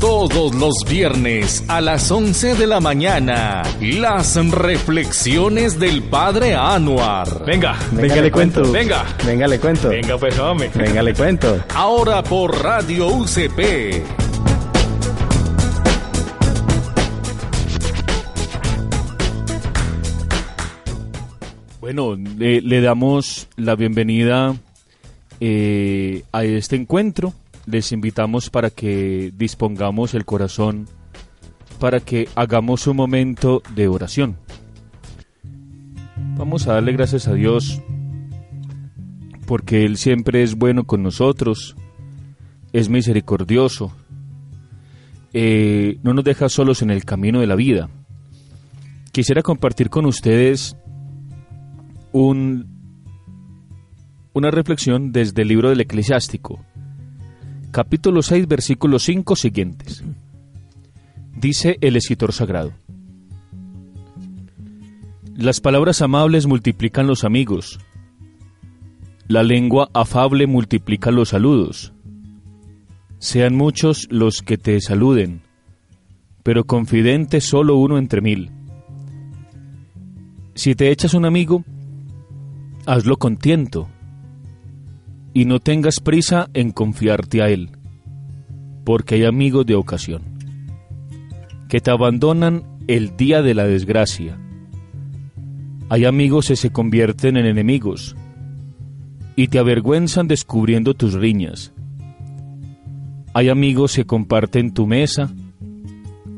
Todos los viernes a las 11 de la mañana, las reflexiones del Padre Anuar. Venga, venga, le cuento. Venga, Venga, le cuento. venga pues hombre. Venga, le cuento. Ahora por Radio UCP. Bueno, le, le damos la bienvenida eh, a este encuentro. Les invitamos para que dispongamos el corazón para que hagamos un momento de oración. Vamos a darle gracias a Dios porque Él siempre es bueno con nosotros, es misericordioso, eh, no nos deja solos en el camino de la vida. Quisiera compartir con ustedes un, una reflexión desde el libro del Eclesiástico, capítulo 6, versículos 5 siguientes. Dice el escritor sagrado. Las palabras amables multiplican los amigos. La lengua afable multiplica los saludos. Sean muchos los que te saluden, pero confidente solo uno entre mil. Si te echas un amigo, hazlo con tiento, y no tengas prisa en confiarte a él, porque hay amigos de ocasión, que te abandonan el día de la desgracia. Hay amigos que se convierten en enemigos, y te avergüenzan descubriendo tus riñas. Hay amigos que comparten tu mesa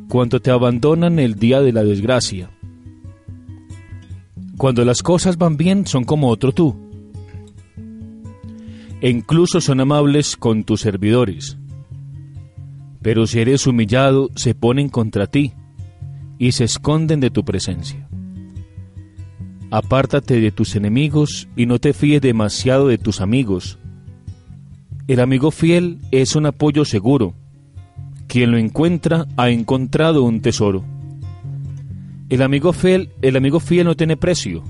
cuando te abandonan el día de la desgracia. Cuando las cosas van bien son como otro tú. E incluso son amables con tus servidores. Pero si eres humillado, se ponen contra ti y se esconden de tu presencia. Apártate de tus enemigos y no te fíes demasiado de tus amigos. El amigo fiel es un apoyo seguro. Quien lo encuentra ha encontrado un tesoro. El amigo fiel, el amigo fiel no tiene precio.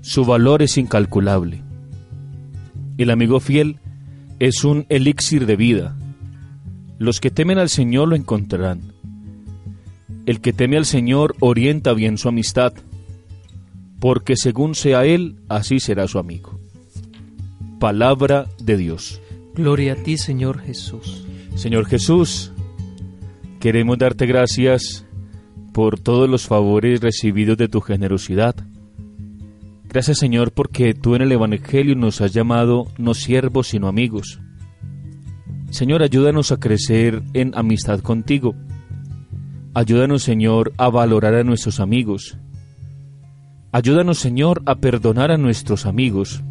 Su valor es incalculable. El amigo fiel es un elixir de vida. Los que temen al Señor lo encontrarán. El que teme al Señor orienta bien su amistad, porque según sea Él, así será su amigo. Palabra de Dios. Gloria a ti, Señor Jesús. Señor Jesús, queremos darte gracias por todos los favores recibidos de tu generosidad. Gracias Señor porque tú en el Evangelio nos has llamado no siervos sino amigos. Señor, ayúdanos a crecer en amistad contigo. Ayúdanos Señor a valorar a nuestros amigos. Ayúdanos Señor a perdonar a nuestros amigos.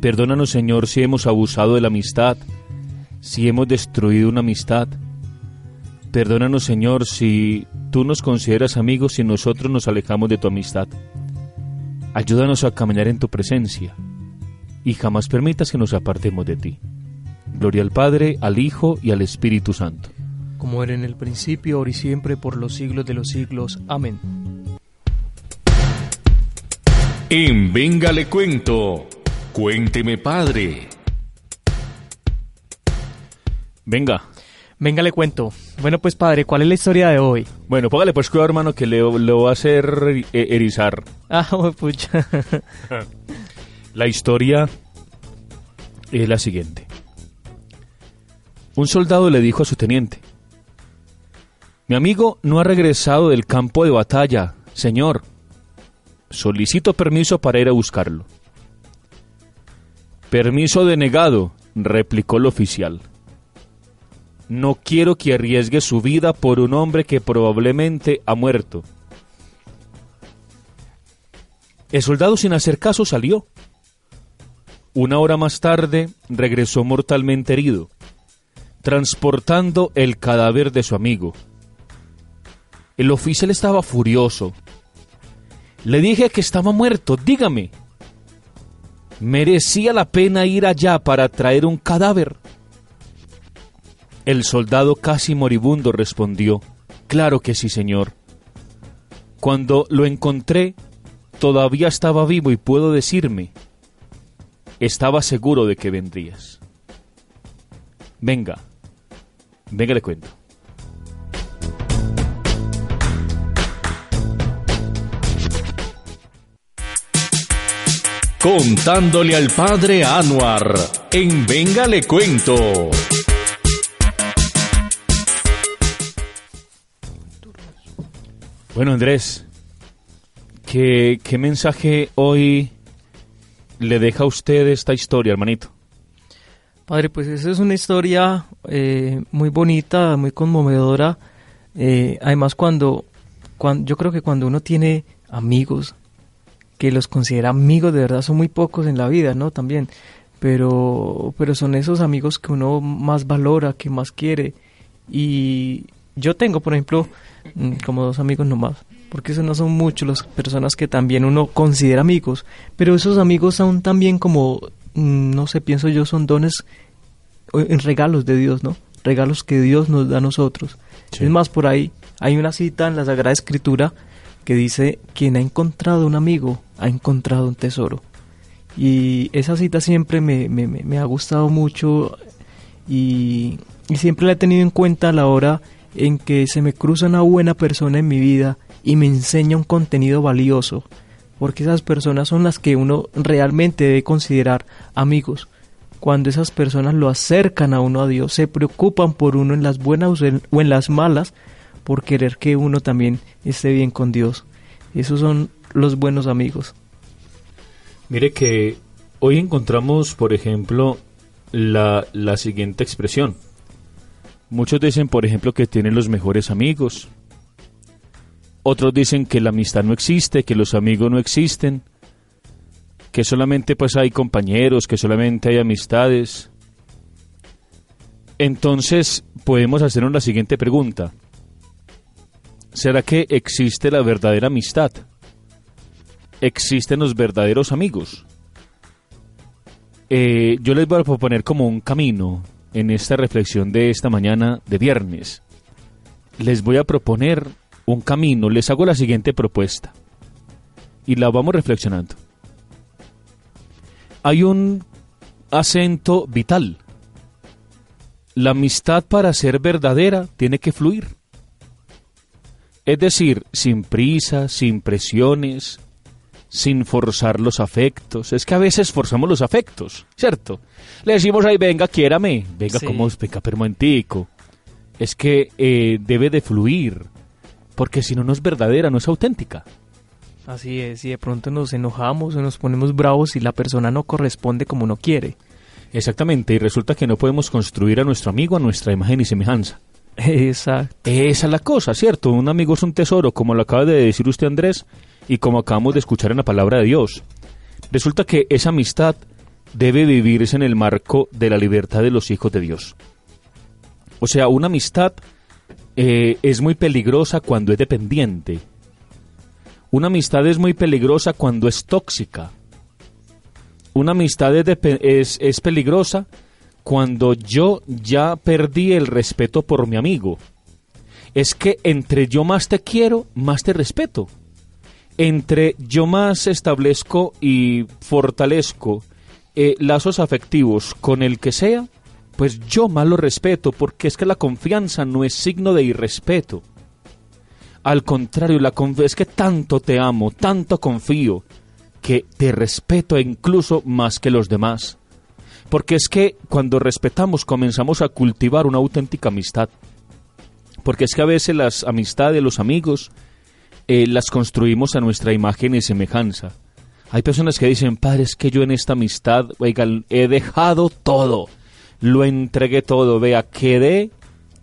Perdónanos Señor si hemos abusado de la amistad, si hemos destruido una amistad. Perdónanos, Señor, si tú nos consideras amigos y nosotros nos alejamos de tu amistad. Ayúdanos a caminar en tu presencia y jamás permitas que nos apartemos de ti. Gloria al Padre, al Hijo y al Espíritu Santo. Como era en el principio, ahora y siempre, por los siglos de los siglos. Amén. En Venga le cuento. Cuénteme, Padre. Venga. Venga, le cuento. Bueno, pues padre, ¿cuál es la historia de hoy? Bueno, póngale pues cuidado, hermano, que le, le voy a hacer eh, erizar. Ah, oh, pucha. La historia es la siguiente. Un soldado le dijo a su teniente, Mi amigo no ha regresado del campo de batalla, señor. Solicito permiso para ir a buscarlo. Permiso denegado, replicó el oficial. No quiero que arriesgue su vida por un hombre que probablemente ha muerto. El soldado sin hacer caso salió. Una hora más tarde regresó mortalmente herido, transportando el cadáver de su amigo. El oficial estaba furioso. Le dije que estaba muerto, dígame. ¿Merecía la pena ir allá para traer un cadáver? El soldado casi moribundo respondió, Claro que sí, señor. Cuando lo encontré, todavía estaba vivo y puedo decirme, estaba seguro de que vendrías. Venga, venga le cuento. Contándole al padre Anuar, en Venga le cuento. Bueno, Andrés, ¿qué, qué mensaje hoy le deja a usted esta historia, hermanito? Padre, pues esa es una historia eh, muy bonita, muy conmovedora. Eh, además, cuando, cuando yo creo que cuando uno tiene amigos, que los considera amigos, de verdad son muy pocos en la vida, ¿no? También. Pero, pero son esos amigos que uno más valora, que más quiere. Y yo tengo, por ejemplo, mm, como dos amigos nomás, porque esos no son muchos las personas que también uno considera amigos, pero esos amigos son también como, mm, no sé, pienso yo, son dones en regalos de Dios, ¿no? Regalos que Dios nos da a nosotros. Sí. Es más, por ahí hay una cita en la Sagrada Escritura que dice, quien ha encontrado un amigo, ha encontrado un tesoro. Y esa cita siempre me, me, me- me ha gustado mucho y, y siempre la he tenido en cuenta a la hora en que se me cruza una buena persona en mi vida y me enseña un contenido valioso, porque esas personas son las que uno realmente debe considerar amigos. Cuando esas personas lo acercan a uno a Dios, se preocupan por uno en las buenas o en- las malas, por querer que uno también esté bien con Dios. Esos son los buenos amigos. Mire que hoy encontramos, por ejemplo, la, la siguiente expresión. Muchos dicen, por ejemplo, que tienen los mejores amigos. Otros dicen que la amistad no existe, que los amigos no existen, que solamente pues hay compañeros, que solamente hay amistades. Entonces podemos hacernos la siguiente pregunta. ¿Será que existe la verdadera amistad? existen los verdaderos amigos. Eh, yo les voy a proponer como un camino en esta reflexión de esta mañana de viernes. Les voy a proponer un camino, les hago la siguiente propuesta y la vamos reflexionando. Hay un acento vital. La amistad para ser verdadera tiene que fluir. Es decir, sin prisa, sin presiones, sin forzar los afectos. Es que a veces forzamos los afectos, ¿cierto? Le decimos ahí, venga, quiérame. Venga, Sí. como venga, permentico. Es que eh, debe de fluir, porque si no, no es verdadera, no es auténtica. Así es, y de pronto nos enojamos o nos ponemos bravos y la persona no corresponde como uno quiere. Exactamente, y resulta que no podemos construir a nuestro amigo a nuestra imagen y semejanza. Exacto. Esa es la cosa, ¿cierto? Un amigo es un tesoro, como lo acaba de decir usted Andrés, y como acabamos de escuchar en la palabra de Dios. Resulta que esa amistad debe vivirse en el marco de la libertad de los hijos de Dios. O sea, una amistad eh, es muy peligrosa cuando es dependiente. Una amistad es muy peligrosa cuando es tóxica. Una amistad es, es peligrosa cuando yo ya perdí el respeto por mi amigo. Es que entre yo más te quiero, más te respeto. Entre yo más establezco y fortalezco eh, lazos afectivos con el que sea, pues yo más lo respeto, porque es que la confianza no es signo de irrespeto. Al contrario, la es que tanto te amo, tanto confío, que te respeto incluso más que los demás. Porque es que cuando respetamos comenzamos a cultivar una auténtica amistad. Porque es que a veces las amistades, los amigos, eh, las construimos a nuestra imagen y semejanza. Hay personas que dicen, padre, es que yo en esta amistad, he dejado todo. Lo entregué todo, vea, quedé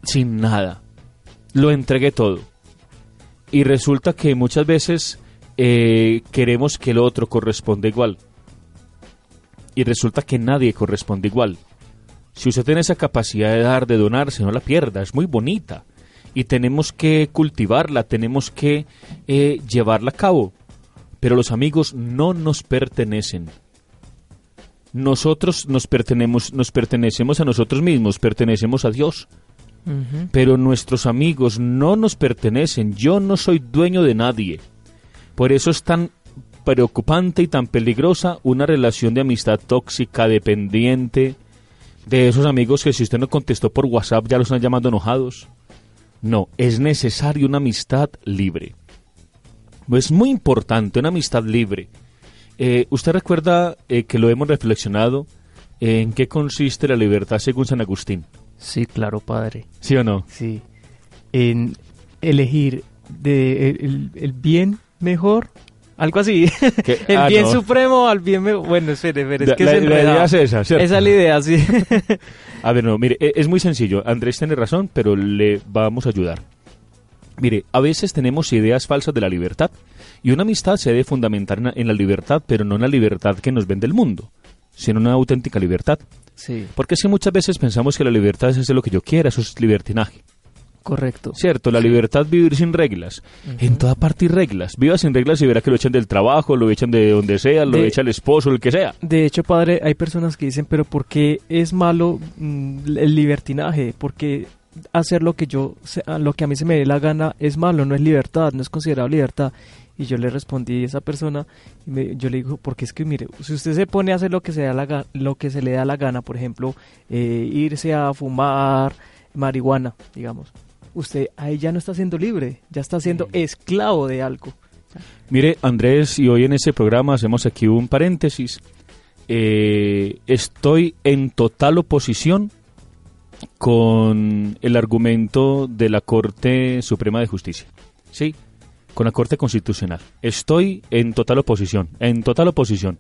sin nada. Lo entregué todo. Y resulta que muchas veces eh, queremos que el otro corresponda igual. y resulta que nadie corresponde igual. Si usted tiene esa capacidad de dar, de donarse, no la pierda, es muy bonita y tenemos que cultivarla, tenemos que eh, llevarla a cabo. Pero los amigos no nos pertenecen. Nosotros nos pertenecemos, nos pertenecemos a nosotros mismos, pertenecemos a Dios. Pero nuestros amigos no nos pertenecen. Yo no soy dueño de nadie. Por eso es tan preocupante y tan peligrosa una relación de amistad tóxica, dependiente, de esos amigos que si usted no contestó por WhatsApp ya los están llamando enojados. No, es necesario una amistad libre. Es muy importante una amistad libre. Eh, ¿Usted recuerda eh, que lo hemos reflexionado eh, en qué consiste la libertad según San Agustín? Sí, claro, padre. ¿Sí o no? Sí. En elegir de el- el bien mejor, algo así. El ah, bien no. supremo al bien. Bueno, espere, espere, es La- que la- es la idea enredado. es esa, ¿cierto? Esa es la idea, sí. A ver, no, mire, e- es muy sencillo. Andrés tiene razón, pero le vamos a ayudar. Mire, a veces tenemos ideas falsas de la libertad. Y una amistad se debe fundamentar en la- en la libertad, pero no en la libertad que nos vende el mundo, sino en una auténtica libertad. sí, Porque si muchas veces pensamos que la libertad es hacer lo que yo quiera, eso es libertinaje. Correcto. Cierto, la libertad vivir sin reglas. En toda parte hay reglas. Viva sin reglas y verá que lo echan del trabajo, lo echan de donde sea, lo De- echa el esposo, el que sea. De hecho, padre, hay personas que dicen, pero ¿por qué es malo mm, el libertinaje? ¿Por qué hacer lo que yo, se- a lo que a mí se me dé la gana es malo? No es libertad, no es considerado libertad. Y yo le respondí a esa persona, y me- yo le digo, porque es que mire, si usted se pone a hacer lo que se, da la lo que se le da la gana, por ejemplo, eh, irse a fumar marihuana, digamos, usted ahí ya no está siendo libre, ya está siendo esclavo de algo. Mire, Andrés, y hoy en este programa hacemos aquí un paréntesis. Eh, estoy en total oposición con el argumento de la Corte Suprema de Justicia. Sí, con la Corte Constitucional. Estoy en total oposición, en total oposición.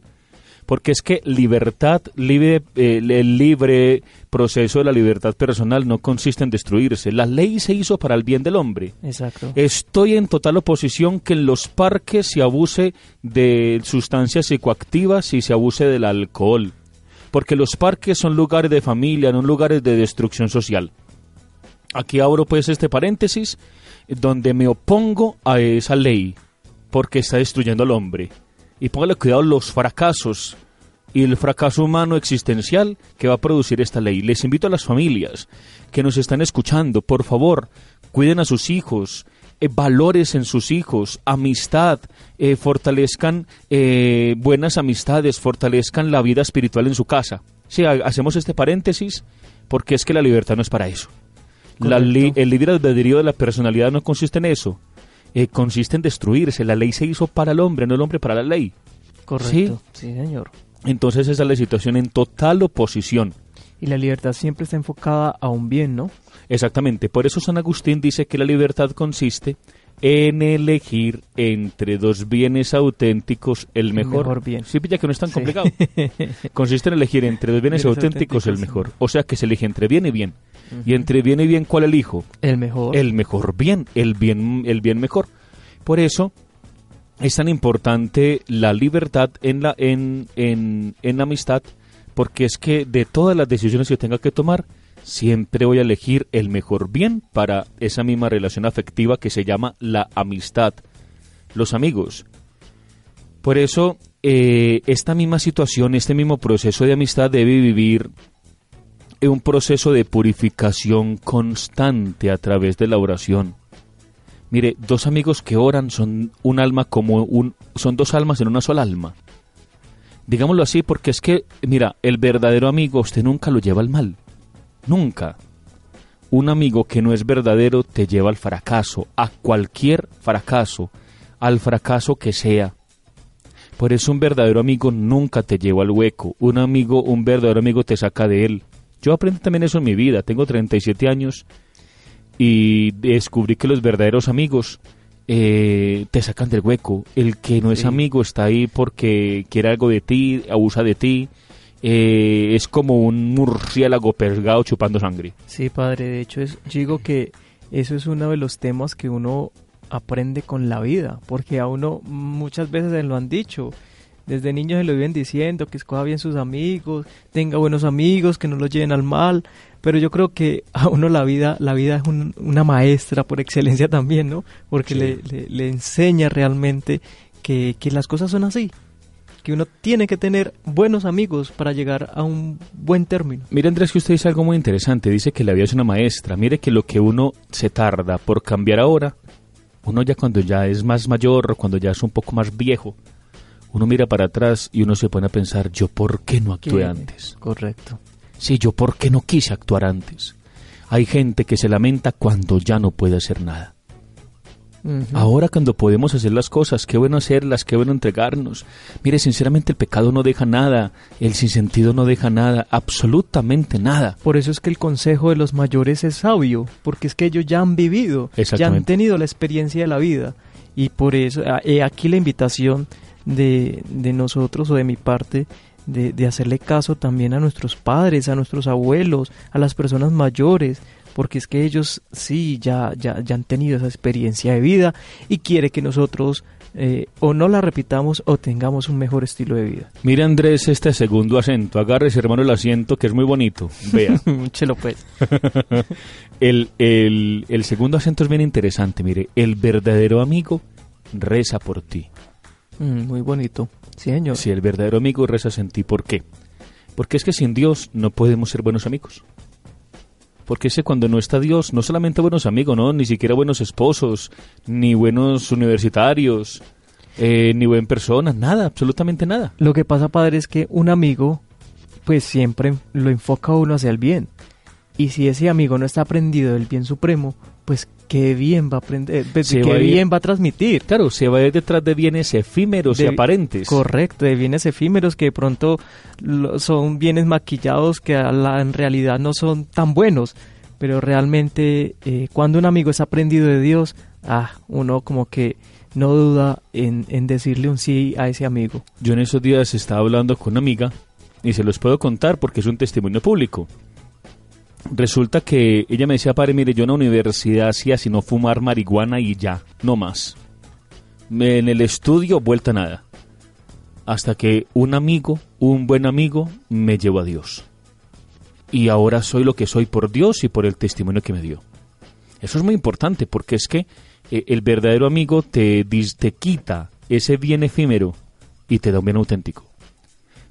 Porque es que libertad, libre, eh, el libre proceso de la libertad personal no consiste en destruirse. La ley se hizo para el bien del hombre. Exacto. Estoy en total oposición que en los parques se abuse de sustancias psicoactivas y se abuse del alcohol. Porque los parques son lugares de familia, no lugares de destrucción social. Aquí abro pues este paréntesis donde me opongo a esa ley porque está destruyendo al hombre. Y póngale cuidado los fracasos y el fracaso humano existencial que va a producir esta ley. Les invito a las familias que nos están escuchando, por favor, cuiden a sus hijos, eh, valores en sus hijos, amistad, eh, fortalezcan eh, buenas amistades, fortalezcan la vida espiritual en su casa. Sí, ha- hacemos este paréntesis porque es que la libertad no es para eso. La el libre albedrío de la personalidad no consiste en eso. Eh, consiste en destruirse. La ley se hizo para el hombre, no el hombre para la ley. Correcto. sí señor. Entonces esa es la situación en total oposición. Y la libertad siempre está enfocada a un bien, ¿no? Exactamente. Por eso San Agustín dice que la libertad consiste en elegir entre dos bienes auténticos el mejor. mejor bien. Sí, pilla que no es tan Sí. complicado. consiste en elegir entre dos bienes, auténticos el mejor. O sea que se elige entre bien y bien. Y entre bien y bien, ¿cuál elijo? El mejor. el mejor bien, el bien, el bien mejor. Por eso es tan importante la libertad en la, en, en, en la amistad, porque es que de todas las decisiones que tenga que tomar, siempre voy a elegir el mejor bien para esa misma relación afectiva que se llama la amistad, los amigos. Por eso, eh, esta misma situación, este mismo proceso de amistad debe vivir un proceso de purificación constante a través de la oración. Mire, dos amigos que oran son un alma como un son dos almas en una sola alma. Digámoslo así porque es que, mira, el verdadero amigo usted nunca lo lleva al mal. Nunca. Un amigo que no es verdadero te lleva al fracaso, a cualquier fracaso, al fracaso que sea. Por eso un verdadero amigo nunca te lleva al hueco. Un amigo, un verdadero amigo te saca de él. Yo aprendí también eso en mi vida. Tengo 37 años y descubrí que los verdaderos amigos eh, te sacan del hueco. El que no es Sí. amigo está ahí porque quiere algo de ti, abusa de ti. eh, es como un murciélago pergado chupando sangre. Sí, padre. De hecho, es, yo digo que eso es uno de los temas que uno aprende con la vida. Porque a uno muchas veces se lo han dicho. Desde niños se lo viven diciendo, que escoja bien sus amigos, tenga buenos amigos, que no lo lleven al mal. Pero yo creo que a uno la vida, la vida es un- una maestra por excelencia también, ¿no? Porque Sí. le, le- le enseña realmente que, que las cosas son así. Que uno tiene que tener buenos amigos para llegar a un buen término. Mire Andrés que usted dice algo muy interesante, dice que la vida es una maestra. Mire que lo que uno se tarda por cambiar ahora, uno ya cuando ya es más mayor, cuando ya es un poco más viejo, uno mira para atrás y uno se pone a pensar, yo por qué no actué antes. Correcto. Sí, yo por qué no quise actuar antes. Hay gente que se lamenta cuando ya no puede hacer nada. Ahora cuando podemos hacer las cosas, qué bueno hacerlas, qué bueno entregarnos. Mire, sinceramente el pecado no deja nada, el sinsentido no deja nada, absolutamente nada. Por eso es que el consejo de los mayores es sabio, porque es que ellos ya han vivido, ya han tenido la experiencia de la vida. Y por eso, he aquí la invitación de, de nosotros o de mi parte, de, de hacerle caso también a nuestros padres, a nuestros abuelos, a las personas mayores, porque es que ellos sí ya, ya, ya han tenido esa experiencia de vida y quiere que nosotros eh, o no la repitamos o tengamos un mejor estilo de vida. Mire Andrés este segundo acento, agárrese hermano el asiento que es muy bonito. Vea, Chelo pues. el, el, el segundo acento es bien interesante, mire, el verdadero amigo reza por ti. Mm, muy bonito. Sí, señor. Si el verdadero amigo reza en ti, ¿por qué? Porque es que sin Dios no podemos ser buenos amigos. Porque es que cuando no está Dios, no solamente buenos amigos, no, ni siquiera buenos esposos, ni buenos universitarios, eh, ni buen persona, nada, absolutamente nada. Lo que pasa, padre, es que un amigo, pues siempre lo enfoca uno hacia el bien. Y si ese amigo no está aprendido del bien supremo, pues qué bien va a aprender, pues, Se qué va a ir- bien va a transmitir. Claro, se va a ir detrás de bienes efímeros y aparentes. Correcto, de bienes efímeros que de pronto lo- son bienes maquillados que la- en realidad no son tan buenos. Pero realmente eh, cuando un amigo es aprendido de Dios, ah, uno como que no duda en, en decirle un sí a ese amigo. Yo en esos días estaba hablando con una amiga y se los puedo contar porque es un testimonio público. Resulta que ella me decía, padre, mire, yo en la universidad hacía sino fumar marihuana y ya, no más. En el estudio, vuelta nada. Hasta que un amigo, un buen amigo, me llevó a Dios. Y ahora soy lo que soy por Dios y por el testimonio que me dio. Eso es muy importante porque es que eh, el verdadero amigo te, te quita ese bien efímero y te da un bien auténtico.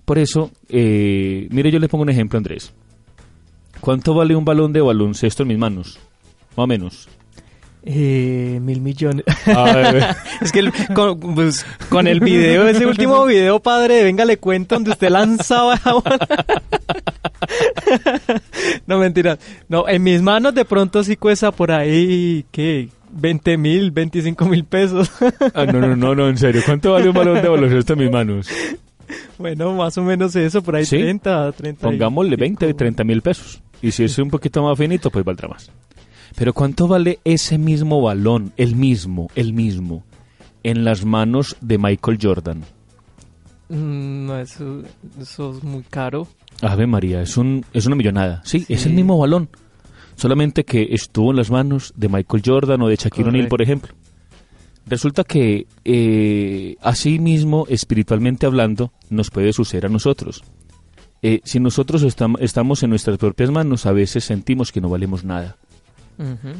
Por eso, eh, mire, yo le pongo un ejemplo, Andrés. ¿Cuánto vale un balón de baloncesto en mis manos? Más o menos. Eh, mil millones. Es que el- con, pues, con el video, ese último video, padre, venga, le cuento donde usted lanzaba. No, mentira. No, en mis manos de pronto sí cuesta por ahí, ¿qué? 20 mil, 25 mil pesos. ah, no, no, no, no, en serio. ¿Cuánto vale un balón de baloncesto en mis manos? bueno, más o menos eso, por ahí ¿Sí? 30, 30. y Pongámosle 20, pico. 30 mil pesos. Y si es un poquito más finito, pues valdrá más. Pero ¿cuánto vale ese mismo balón, el mismo, el mismo, en las manos de Michael Jordan? Mm, no, eso, eso es muy caro. Ave María, es, un, es una millonada. Sí, es el mismo balón. Solamente que estuvo en las manos de Michael Jordan o de Shaquille O'Neal, por ejemplo. Resulta que, eh, así mismo, espiritualmente hablando, nos puede suceder a nosotros. Eh, si nosotros estam- estamos en nuestras propias manos, a veces sentimos que no valemos nada.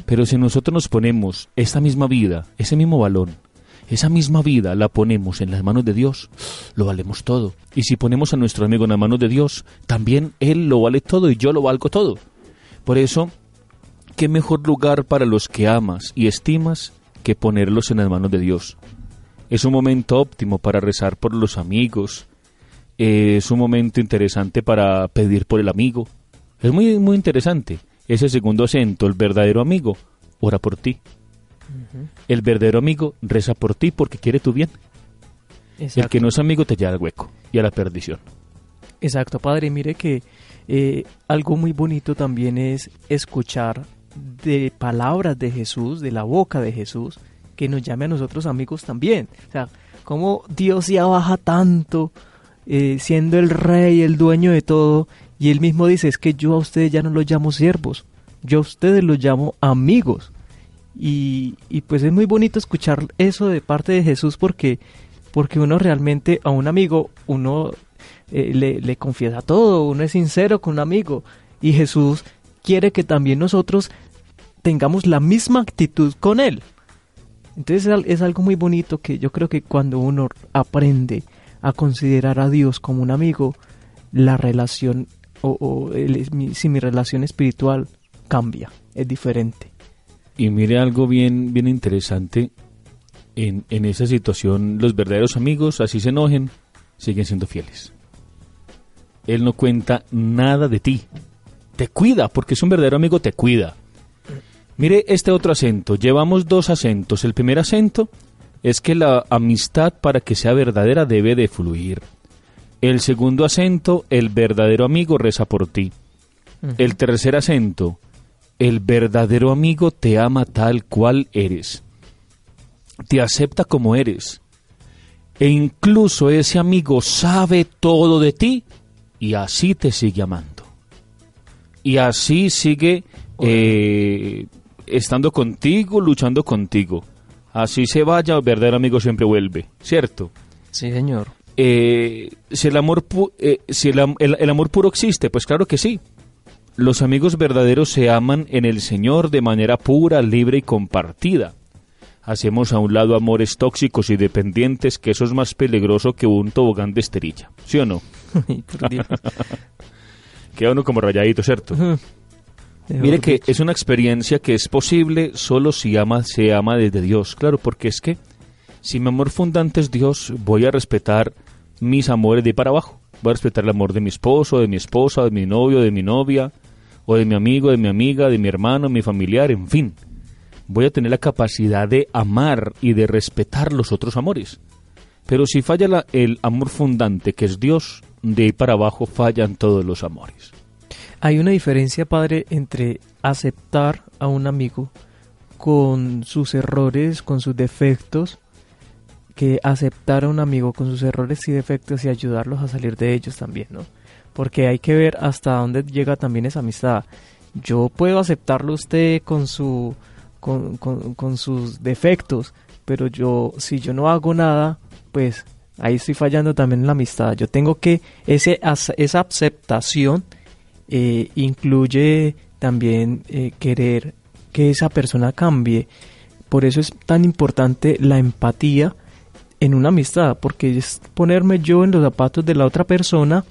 Pero si nosotros nos ponemos esta misma vida, ese mismo balón, esa misma vida la ponemos en las manos de Dios, lo valemos todo. Y si ponemos a nuestro amigo en las manos de Dios, también Él lo vale todo y yo lo valgo todo. Por eso, ¿qué mejor lugar para los que amas y estimas que ponerlos en las manos de Dios? Es un momento óptimo para rezar por los amigos, eh, es un momento interesante para pedir por el amigo. Es muy, muy interesante. Ese segundo acento, el verdadero amigo, ora por ti. El verdadero amigo reza por ti porque quiere tu bien. El Exacto. que no es amigo te lleva al hueco y a la perdición. Exacto, padre. Mire que eh, algo muy bonito también es escuchar de palabras de Jesús, de la boca de Jesús, que nos llame a nosotros amigos también. O sea, cómo Dios ya baja tanto, eh, siendo el rey, el dueño de todo, y él mismo dice, es que yo a ustedes ya no los llamo siervos, yo a ustedes los llamo amigos. Y, y pues es muy bonito escuchar eso de parte de Jesús porque porque uno realmente a un amigo, uno eh, le, le confiesa todo, uno es sincero con un amigo y Jesús quiere que también nosotros tengamos la misma actitud con Él. Entonces es al- es algo muy bonito que yo creo que cuando uno aprende a considerar a Dios como un amigo, la relación o, si mi relación espiritual cambia, es diferente. Y mire algo bien, bien interesante. En, en esa situación, los verdaderos amigos, así se enojen, siguen siendo fieles. Él no cuenta nada de ti. Te cuida, porque es un verdadero amigo, te cuida. Mire este otro acento. Llevamos dos acentos. El primer acento es que la amistad para que sea verdadera debe de fluir. El segundo acento, el verdadero amigo reza por ti. El tercer acento, el verdadero amigo te ama tal cual eres. Te acepta como eres. E incluso ese amigo sabe todo de ti y así te sigue amando. Y así sigue eh, estando contigo, luchando contigo. Así se vaya, el verdadero amigo siempre vuelve, ¿cierto? Sí, señor. Eh, si el amor, pu- eh, si el, el- el amor puro existe, pues claro que sí. Los amigos verdaderos se aman en el Señor de manera pura, libre y compartida. Hacemos a un lado amores tóxicos y dependientes, que eso es más peligroso que un tobogán de esterilla. ¿Sí o no? Queda uno como rayadito, ¿cierto? Mire que es una experiencia que es posible solo si ama, se ama desde Dios. Claro, porque es que si mi amor fundante es Dios, voy a respetar mis amores de ahí para abajo. Voy a respetar el amor de mi esposo, de mi esposa, de mi novio, de mi novia, o de mi amigo, de mi amiga, de mi hermano, mi familiar, en fin. Voy a tener la capacidad de amar y de respetar los otros amores. Pero si falla la- el amor fundante, que es Dios, de ahí para abajo fallan todos los amores. Hay una diferencia, padre, entre aceptar a un amigo con sus errores, con sus defectos, que aceptar a un amigo con sus errores y defectos y ayudarlos a salir de ellos también, ¿no? Porque hay que ver hasta dónde llega también esa amistad. Yo puedo aceptarlo a usted con su con, con- con sus defectos, pero yo si yo no hago nada, pues ahí estoy fallando también en la amistad. Yo tengo que ese esa aceptación eh, incluye también eh, querer que esa persona cambie. Por eso es tan importante la empatía en una amistad, porque es ponerme yo en los zapatos de la otra persona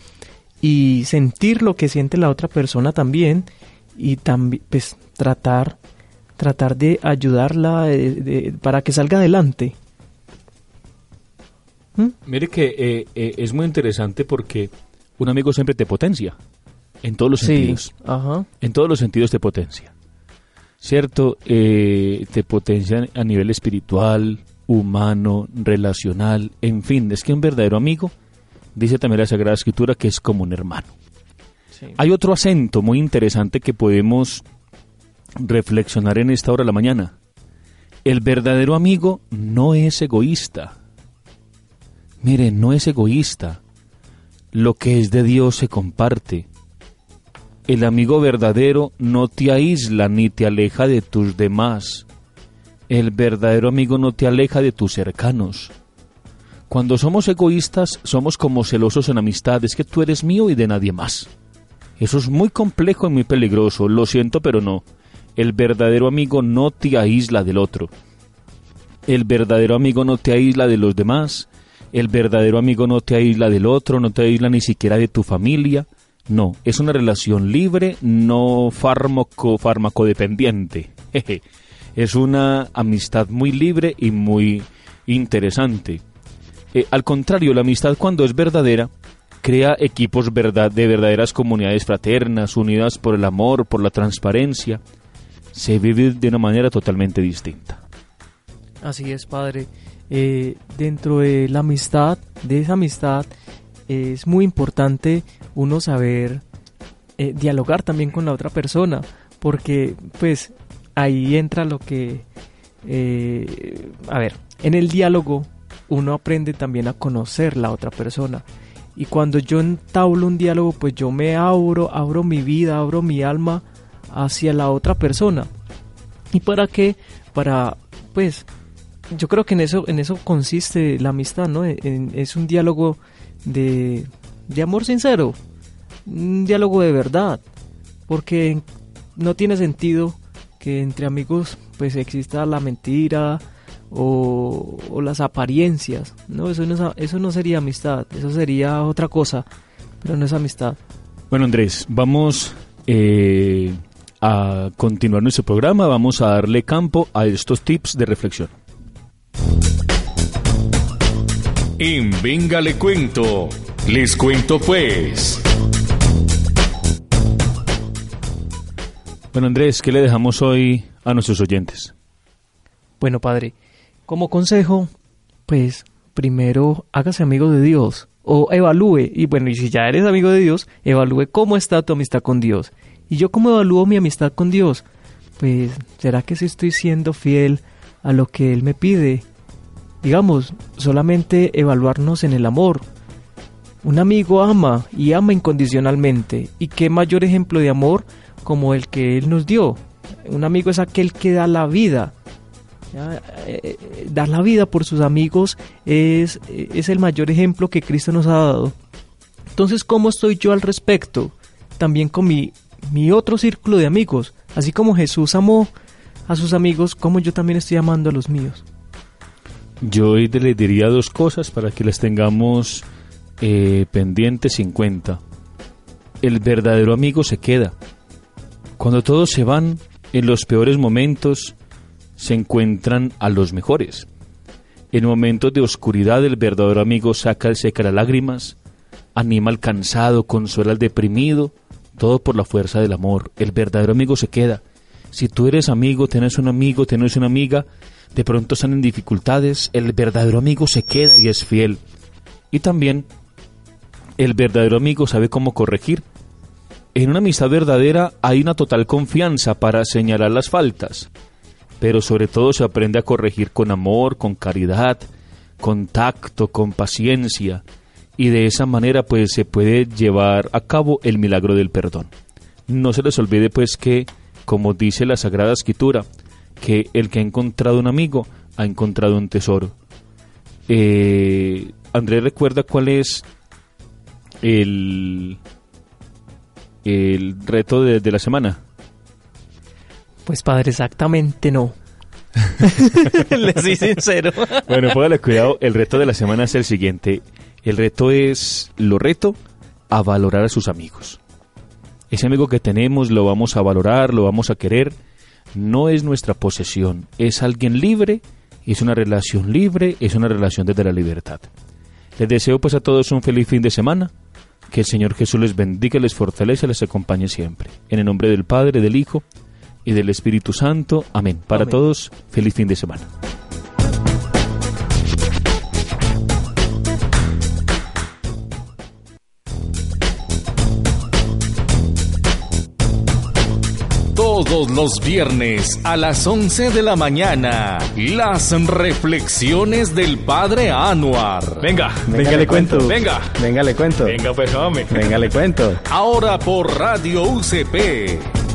y sentir lo que siente la otra persona también y también pues tratar tratar de ayudarla para que salga adelante. ¿Mm? Mire que eh, eh, es muy interesante porque un amigo siempre te potencia. En todos los sentidos. ajá. En todos los sentidos te potencia. ¿Cierto? Eh, te potencia a nivel espiritual, humano, relacional, en fin. Es que un verdadero amigo, dice también la Sagrada Escritura, que es como un hermano. Sí. Hay otro acento muy interesante que podemos reflexionar en esta hora de la mañana. El verdadero amigo no es egoísta. Mire, no es egoísta. Lo que es de Dios se comparte. El amigo verdadero no te aísla ni te aleja de tus demás. El verdadero amigo no te aleja de tus cercanos. Cuando somos egoístas, somos como celosos en amistad, es que tú eres mío y de nadie más. Eso es muy complejo y muy peligroso, lo siento, pero no. El verdadero amigo no te aísla del otro. El verdadero amigo no te aísla de los demás. El verdadero amigo no te aísla del otro, no te aísla ni siquiera de tu familia. No, es una relación libre, no fármaco, farmacodependiente. Jeje. Es una amistad muy libre y muy interesante. Eh, al contrario, la amistad cuando es verdadera crea equipos verdad, de verdaderas comunidades fraternas, unidas por el amor, por la transparencia. Se vive de una manera totalmente distinta. Así es, padre. Eh, dentro de la amistad, de esa amistad, es muy importante uno saber eh, dialogar también con la otra persona, porque pues ahí entra lo que, eh, a ver, en el diálogo uno aprende también a conocer la otra persona. Y cuando yo entablo un diálogo, pues yo me abro, abro mi vida, abro mi alma hacia la otra persona. ¿Y para qué? Para, pues, yo creo que en eso, en eso consiste la amistad, ¿no? En- es un diálogo de, de amor sincero, un diálogo de verdad, porque no tiene sentido que entre amigos pues exista la mentira o, las apariencias, ¿no? Eso no, eso no sería amistad, eso sería otra cosa, pero no es amistad. Bueno, Andrés, vamos eh, a continuar nuestro programa, vamos a darle campo a estos tips de reflexión. En Venga le cuento. Les cuento pues. Bueno, Andrés, ¿qué le dejamos hoy a nuestros oyentes? Bueno, padre, como consejo, pues primero hágase amigo de Dios o evalúe, y bueno, y si ya eres amigo de Dios, evalúe cómo está tu amistad con Dios. Y yo cómo evalúo mi amistad con Dios, pues ¿será que si estoy siendo fiel a lo que Él me pide? Digamos, solamente evaluarnos en el amor. Un amigo ama y ama incondicionalmente, y qué mayor ejemplo de amor como el que Él nos dio. Un amigo es aquel que da la vida, eh, eh, dar la vida por sus amigos es, es el mayor ejemplo que Cristo nos ha dado. Entonces, ¿cómo estoy yo al respecto? También con mi, mi otro círculo de amigos. Así como Jesús amó a sus amigos, como yo también estoy amando a los míos. Yo hoy le diría dos cosas para que las tengamos eh, pendientes en cuenta. El verdadero amigo se queda. Cuando todos se van, en los peores momentos se encuentran a los mejores. En momentos de oscuridad el verdadero amigo saca seca las lágrimas, anima al cansado, consuela al deprimido, todo por la fuerza del amor. El verdadero amigo se queda. Si tú eres amigo, tienes un amigo, tienes una amiga, de pronto están en dificultades, el verdadero amigo se queda y es fiel. Y también el verdadero amigo sabe cómo corregir. En una amistad verdadera hay una total confianza para señalar las faltas, pero sobre todo se aprende a corregir con amor, con caridad, con tacto, con paciencia, y de esa manera pues se puede llevar a cabo el milagro del perdón. No se les olvide pues que, como dice la Sagrada Escritura, que el que ha encontrado un amigo ha encontrado un tesoro. Eh, Andrés recuerda cuál es el, el reto de, de la semana. Pues padre, exactamente no. Le soy sincero. Bueno, póngale cuidado, el reto de la semana es el siguiente. El reto es, lo reto, a valorar a sus amigos. Ese amigo que tenemos lo vamos a valorar, lo vamos a querer. No es nuestra posesión, es alguien libre, es una relación libre, es una relación desde la libertad. Les deseo pues a todos un feliz fin de semana. Que el Señor Jesús les bendiga, les fortalece, les acompañe siempre. En el nombre del Padre, del Hijo y del Espíritu Santo. Amén. Para Amén. todos, feliz fin de semana. Todos los viernes a las 11 de la mañana, las reflexiones del Padre Anuar. Venga, Venga, le cuento. Venga. Venga, le cuento. venga pues hombre. Venga, le cuento. Ahora por Radio UCP.